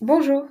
Bonjour,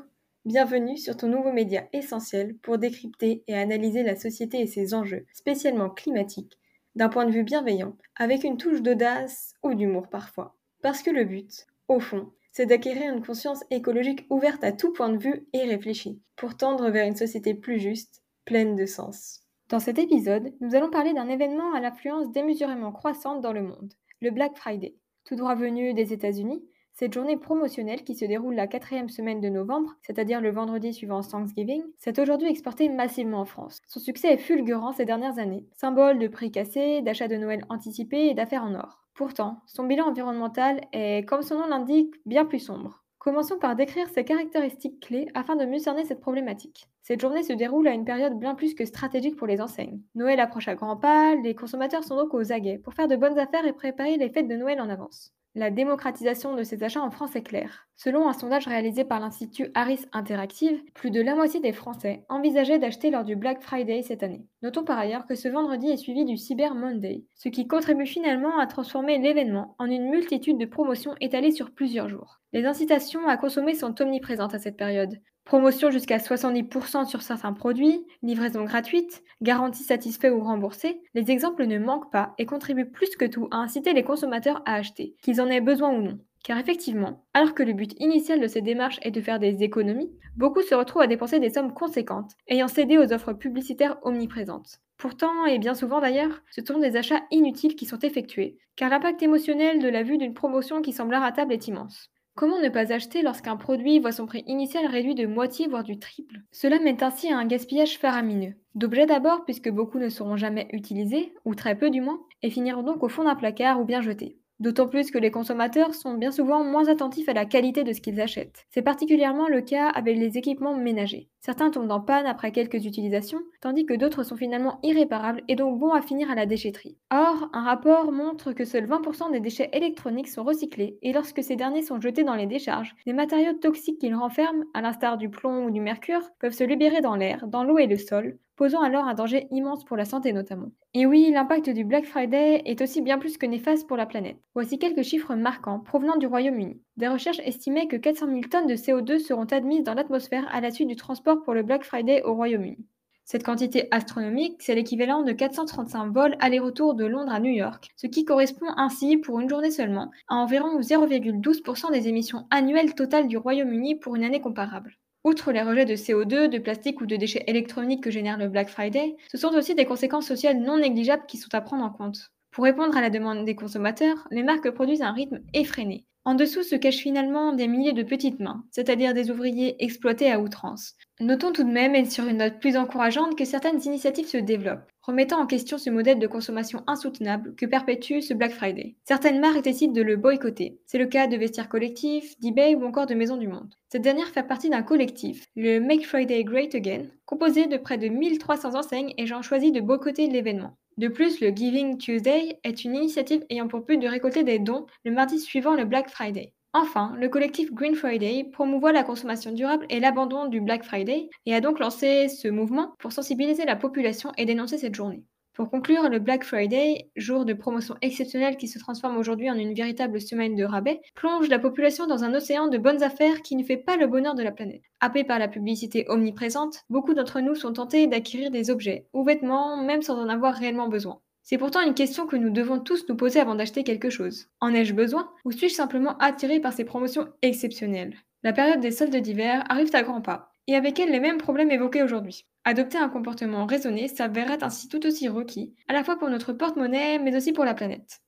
bienvenue sur ton nouveau média essentiel pour décrypter et analyser la société et ses enjeux, spécialement climatiques, d'un point de vue bienveillant, avec une touche d'audace ou d'humour parfois. Parce que le but, au fond, c'est d'acquérir une conscience écologique ouverte à tout point de vue et réfléchie, pour tendre vers une société plus juste, pleine de sens. Dans cet épisode, nous allons parler d'un événement à l'influence démesurément croissante dans le monde, le Black Friday. Tout droit venu des États-Unis, cette journée promotionnelle qui se déroule la quatrième semaine de novembre, c'est-à-dire le vendredi suivant Thanksgiving, s'est aujourd'hui exportée massivement en France. Son succès est fulgurant ces dernières années, symbole de prix cassés, d'achats de Noël anticipés et d'affaires en or. Pourtant, son bilan environnemental est, comme son nom l'indique, bien plus sombre. Commençons par décrire ses caractéristiques clés afin de mieux cerner cette problématique. Cette journée se déroule à une période bien plus que stratégique pour les enseignes. Noël approche à grands pas, les consommateurs sont donc aux aguets pour faire de bonnes affaires et préparer les fêtes de Noël en avance. La démocratisation de ces achats en France est claire. Selon un sondage réalisé par l'Institut Harris Interactive, plus de la moitié des Français envisageaient d'acheter lors du Black Friday cette année. Notons par ailleurs que ce vendredi est suivi du Cyber Monday, ce qui contribue finalement à transformer l'événement en une multitude de promotions étalées sur plusieurs jours. Les incitations à consommer sont omniprésentes à cette période. Promotion jusqu'à 70% sur certains produits, livraison gratuite, garantie satisfait ou remboursée, les exemples ne manquent pas et contribuent plus que tout à inciter les consommateurs à acheter, qu'ils en aient besoin ou non. Car effectivement, alors que le but initial de ces démarches est de faire des économies, beaucoup se retrouvent à dépenser des sommes conséquentes, ayant cédé aux offres publicitaires omniprésentes. Pourtant, et bien souvent d'ailleurs, ce sont des achats inutiles qui sont effectués, car l'impact émotionnel de la vue d'une promotion qui semble inratable est immense. Comment ne pas acheter lorsqu'un produit voit son prix initial réduit de moitié voire du triple? Cela mène ainsi à un gaspillage faramineux. D'objets d'abord puisque beaucoup ne seront jamais utilisés, ou très peu du moins, et finiront donc au fond d'un placard ou bien jetés. D'autant plus que les consommateurs sont bien souvent moins attentifs à la qualité de ce qu'ils achètent. C'est particulièrement le cas avec les équipements ménagers. Certains tombent en panne après quelques utilisations, tandis que d'autres sont finalement irréparables et donc bons à finir à la déchetterie. Or, un rapport montre que seuls 20% des déchets électroniques sont recyclés et lorsque ces derniers sont jetés dans les décharges, les matériaux toxiques qu'ils renferment, à l'instar du plomb ou du mercure, peuvent se libérer dans l'air, dans l'eau et le sol, posant alors un danger immense pour la santé notamment. Et oui, l'impact du Black Friday est aussi bien plus que néfaste pour la planète. Voici quelques chiffres marquants provenant du Royaume-Uni. Des recherches estimaient que 400 000 tonnes de CO2 seront admises dans l'atmosphère à la suite du transport pour le Black Friday au Royaume-Uni. Cette quantité astronomique, c'est l'équivalent de 435 vols aller-retour de Londres à New York, ce qui correspond ainsi, pour une journée seulement, à environ 0,12% des émissions annuelles totales du Royaume-Uni pour une année comparable. Outre les rejets de CO2, de plastique ou de déchets électroniques que génère le Black Friday, ce sont aussi des conséquences sociales non négligeables qui sont à prendre en compte. Pour répondre à la demande des consommateurs, les marques produisent un rythme effréné. En dessous se cachent finalement des milliers de petites mains, c'est-à-dire des ouvriers exploités à outrance. Notons tout de même, et sur une note plus encourageante, que certaines initiatives se développent, remettant en question ce modèle de consommation insoutenable que perpétue ce Black Friday. Certaines marques décident de le boycotter. C'est le cas de Vestiaire Collectif, d'eBay ou encore de Maison du Monde. Cette dernière fait partie d'un collectif, le Make Friday Great Again, composé de près de 1300 enseignes ayant choisi de boycotter l'événement. De plus, le Giving Tuesday est une initiative ayant pour but de récolter des dons le mardi suivant le Black Friday. Enfin, le collectif Green Friday promouvoit la consommation durable et l'abandon du Black Friday et a donc lancé ce mouvement pour sensibiliser la population et dénoncer cette journée. Pour conclure, le Black Friday, jour de promotion exceptionnelle qui se transforme aujourd'hui en une véritable semaine de rabais, plonge la population dans un océan de bonnes affaires qui ne fait pas le bonheur de la planète. Happés par la publicité omniprésente, beaucoup d'entre nous sont tentés d'acquérir des objets ou vêtements même sans en avoir réellement besoin. C'est pourtant une question que nous devons tous nous poser avant d'acheter quelque chose. En ai-je besoin ou suis-je simplement attiré par ces promotions exceptionnelles? La période des soldes d'hiver arrive à grands pas et avec elle les mêmes problèmes évoqués aujourd'hui. Adopter un comportement raisonné s'avérerait ainsi tout aussi requis, à la fois pour notre porte-monnaie, mais aussi pour la planète.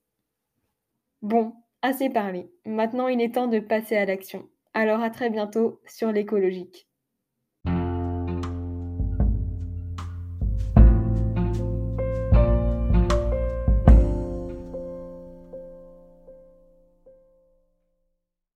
Bon, assez parlé. Maintenant il est temps de passer à l'action. Alors à très bientôt sur l'écologique.